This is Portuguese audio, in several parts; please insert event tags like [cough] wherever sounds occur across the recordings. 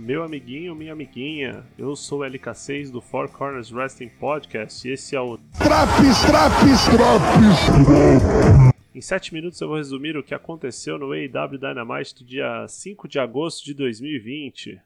Meu amiguinho, minha amiguinha, eu sou o LK6 do Four Corners Wrestling Podcast e esse é o Traps, traps, traps. Em 7 minutos eu vou resumir o que aconteceu no AEW Dynamite do dia 5 de agosto de 2020.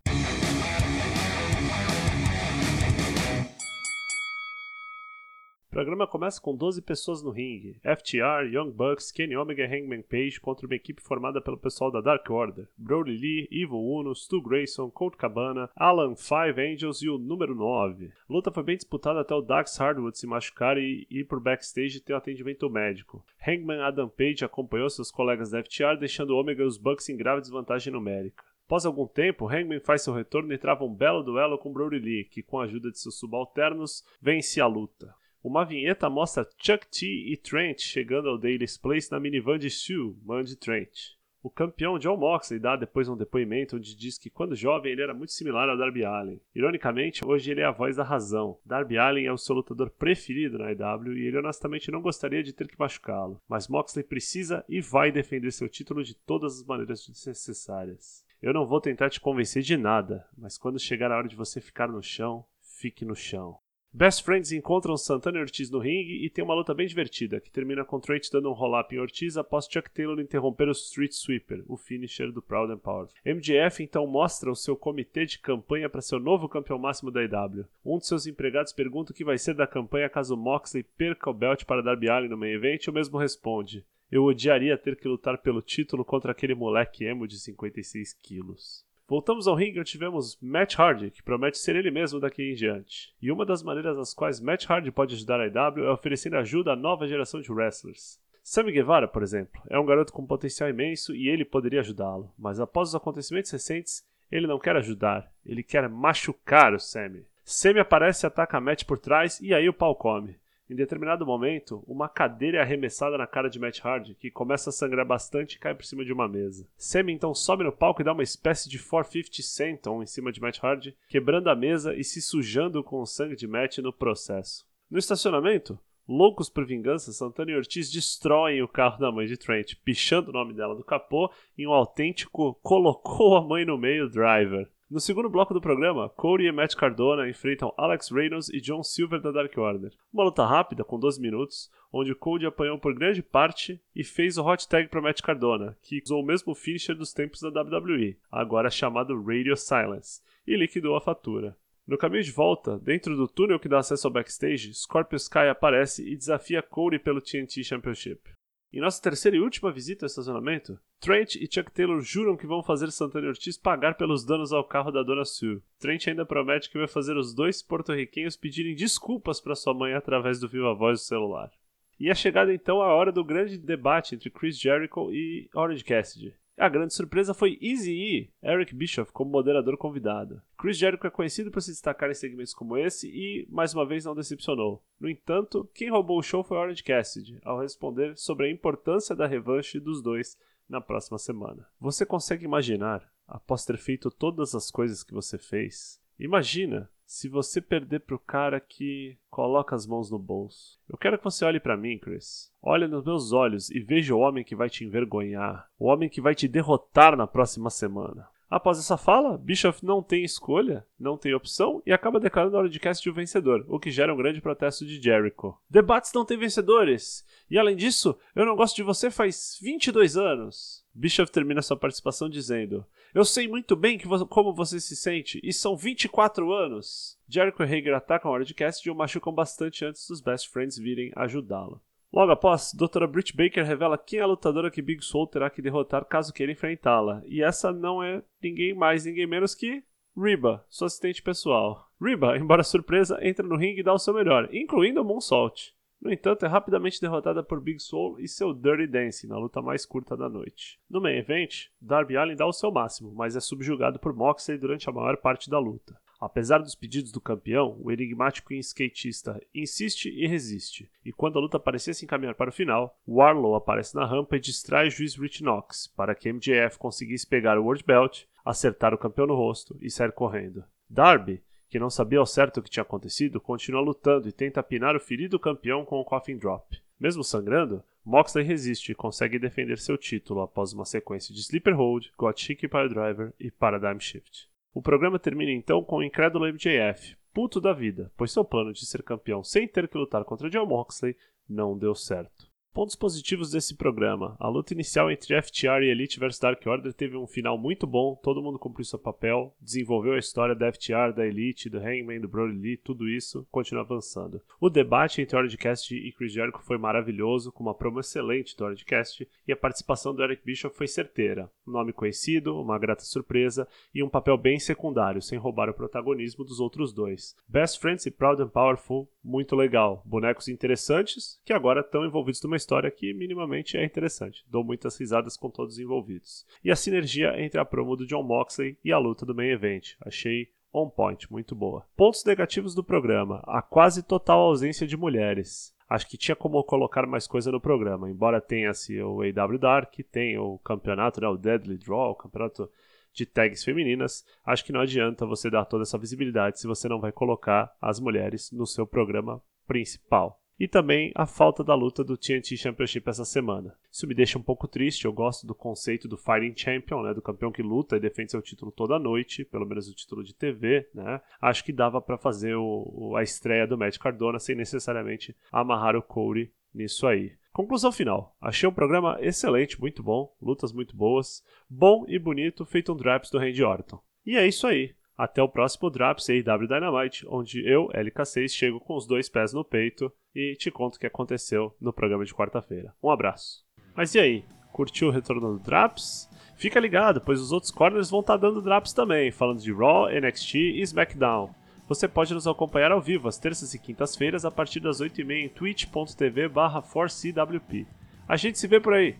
O programa começa com 12 pessoas no ringue: FTR, Young Bucks, Kenny Omega e Hangman Page contra uma equipe formada pelo pessoal da Dark Order: Brody Lee, Evil Uno, Stu Grayson, Colt Cabana, Alan Five Angels e o número 9. A luta foi bem disputada até o Dax Hardwood se machucar e ir por backstage ter um atendimento médico. Hangman Adam Page acompanhou seus colegas da FTR, deixando Omega e os Bucks em grave desvantagem numérica. Após algum tempo, Hangman faz seu retorno e trava um belo duelo com Brody Lee, que, com a ajuda de seus subalternos, vence a luta. Uma vinheta mostra Chuck T e Trent chegando ao Daily's Place na minivan de Stu, mãe de Trent. O campeão John Moxley dá depois um depoimento onde diz que quando jovem ele era muito similar a Darby Allin. Ironicamente, hoje ele é a voz da razão. Darby Allin é o seu lutador preferido na EW e ele honestamente não gostaria de ter que machucá-lo. Mas Moxley precisa e vai defender seu título de todas as maneiras necessárias. Eu não vou tentar te convencer de nada, mas quando chegar a hora de você ficar no chão, fique no chão. Best Friends encontram Santana e Ortiz no ringue e tem uma luta bem divertida, que termina com Trent dando um roll-up em Ortiz após Chuck Taylor interromper o Street Sweeper, o finisher do Proud and Power. MJF então mostra o seu comitê de campanha para ser o novo campeão máximo da IW. Um de seus empregados pergunta o que vai ser da campanha caso Moxley perca o belt para Darby Allin no main event e o mesmo responde: Eu odiaria ter que lutar pelo título contra aquele moleque emo de 56 quilos. Voltamos ao ringue onde tivemos Matt Hardy, que promete ser ele mesmo daqui em diante. E uma das maneiras nas quais Matt Hardy pode ajudar a IW é oferecendo ajuda à nova geração de wrestlers. Sammy Guevara, por exemplo, é um garoto com potencial imenso e ele poderia ajudá-lo, mas após os acontecimentos recentes, ele não quer ajudar, ele quer machucar o Sammy. Sammy aparece e ataca Matt por trás e aí o pau come. Em determinado momento, uma cadeira é arremessada na cara de Matt Hardy, que começa a sangrar bastante e cai por cima de uma mesa. Sammy então sobe no palco e dá uma espécie de 450 senton em cima de Matt Hardy, quebrando a mesa e se sujando com o sangue de Matt no processo. No estacionamento, Loucos por vingança, Santana e Ortiz destroem o carro da mãe de Trent, pichando o nome dela do capô em um autêntico colocou a mãe no meio driver. No segundo bloco do programa, Cody e Matt Cardona enfrentam Alex Reynolds e John Silver da Dark Order. Uma luta rápida, com 12 minutos, onde Cody apanhou por grande parte e fez o hot tag para Matt Cardona, que usou o mesmo finisher dos tempos da WWE, agora chamado Radio Silence, e liquidou a fatura. No caminho de volta, dentro do túnel que dá acesso ao backstage, Scorpio Sky aparece e desafia Cody pelo TNT Championship. Em nossa terceira e última visita ao estacionamento, Trent e Chuck Taylor juram que vão fazer Santana Ortiz pagar pelos danos ao carro da Dona Sue. Trent ainda promete que vai fazer os dois porto-riquenhos pedirem desculpas para sua mãe através do viva voz do celular. E é chegada então a hora do grande debate entre Chris Jericho e Orange Cassidy. A grande surpresa foi Easy E, Eric Bischoff, como moderador convidado. Chris Jericho é conhecido por se destacar em segmentos como esse e, mais uma vez, não decepcionou. No entanto, quem roubou o show foi Orange Cassidy, ao responder sobre a importância da revanche dos dois na próxima semana. Você consegue imaginar, após ter feito todas as coisas que você fez, imagina se você perder pro cara que coloca as mãos no bolso. Eu quero que você olhe para mim, Chris. Olhe nos meus olhos e veja o homem que vai te envergonhar, o homem que vai te derrotar na próxima semana. Após essa fala, Bischoff não tem escolha, não tem opção e acaba declarando a hora de cast o vencedor, o que gera um grande protesto de Jericho. Debates não têm vencedores! E além disso, eu não gosto de você faz 22 anos! Bischoff termina sua participação dizendo: Eu sei muito bem que vo como você se sente, e são 24 anos! Jericho e Hager atacam a hora de cast e o machucam bastante antes dos Best Friends virem ajudá-lo. Logo após, Dra. Britt Baker revela quem é a lutadora que Big Soul terá que derrotar caso queira enfrentá-la. E essa não é ninguém mais, ninguém menos que Riba, sua assistente pessoal. Riba, [laughs] embora surpresa, entra no ringue e dá o seu melhor, incluindo o Moonsault. No entanto, é rapidamente derrotada por Big Soul e seu Dirty Dancing na luta mais curta da noite. No main event, Darby Allin dá o seu máximo, mas é subjugado por Moxley durante a maior parte da luta. Apesar dos pedidos do campeão, o enigmático skatista insiste e resiste, e quando a luta parecia se encaminhar para o final, Warlow aparece na rampa e distrai o juiz Rich Knox para que MJF conseguisse pegar o World Belt, acertar o campeão no rosto e sair correndo. Darby, que não sabia ao certo o que tinha acontecido, continua lutando e tenta pinar o ferido campeão com o Coffin Drop. Mesmo sangrando, Moxley resiste e consegue defender seu título após uma sequência de Sleeper Hold, Got Chicky Pile Driver e Paradigm Shift. O programa termina então com o incrédulo MJF, puto da vida, pois seu plano de ser campeão sem ter que lutar contra John Moxley não deu certo. Pontos positivos desse programa. A luta inicial entre FTR e Elite vs Dark Order teve um final muito bom, todo mundo cumpriu seu papel, desenvolveu a história da FTR, da Elite, do Hangman, do Brody Lee, tudo isso, continua avançando. O debate entre Oradcast e Chris Jericho foi maravilhoso, com uma promo excelente do Oradcast, e a participação do Eric Bishop foi certeira. Um nome conhecido, uma grata surpresa e um papel bem secundário, sem roubar o protagonismo dos outros dois. Best Friends e Proud and Powerful, muito legal. Bonecos interessantes, que agora estão envolvidos numa história que minimamente é interessante. Dou muitas risadas com todos os envolvidos. E a sinergia entre a promo do John Moxley e a luta do main event. Achei on point, muito boa. Pontos negativos do programa: a quase total ausência de mulheres. Acho que tinha como colocar mais coisa no programa, embora tenha-se o AW Dark, tenha o campeonato, né, o Deadly Draw, o campeonato de tags femininas, acho que não adianta você dar toda essa visibilidade se você não vai colocar as mulheres no seu programa principal e também a falta da luta do TNT Championship essa semana. Isso me deixa um pouco triste, eu gosto do conceito do Fighting Champion, né, do campeão que luta e defende seu título toda noite, pelo menos o título de TV, né? Acho que dava para fazer o, a estreia do Matt Cardona sem necessariamente amarrar o Corey nisso aí. Conclusão final. Achei um programa excelente, muito bom, lutas muito boas, bom e bonito, feito um Draps do Randy Orton. E é isso aí. Até o próximo Drops AEW Dynamite, onde eu, LK6, chego com os dois pés no peito e te conto o que aconteceu no programa de quarta-feira. Um abraço. Mas e aí? Curtiu o retorno do Drops? Fica ligado, pois os outros corners vão estar tá dando Drops também, falando de Raw, NXT e SmackDown. Você pode nos acompanhar ao vivo às terças e quintas-feiras a partir das 8h30 em twitch.tv barra A gente se vê por aí!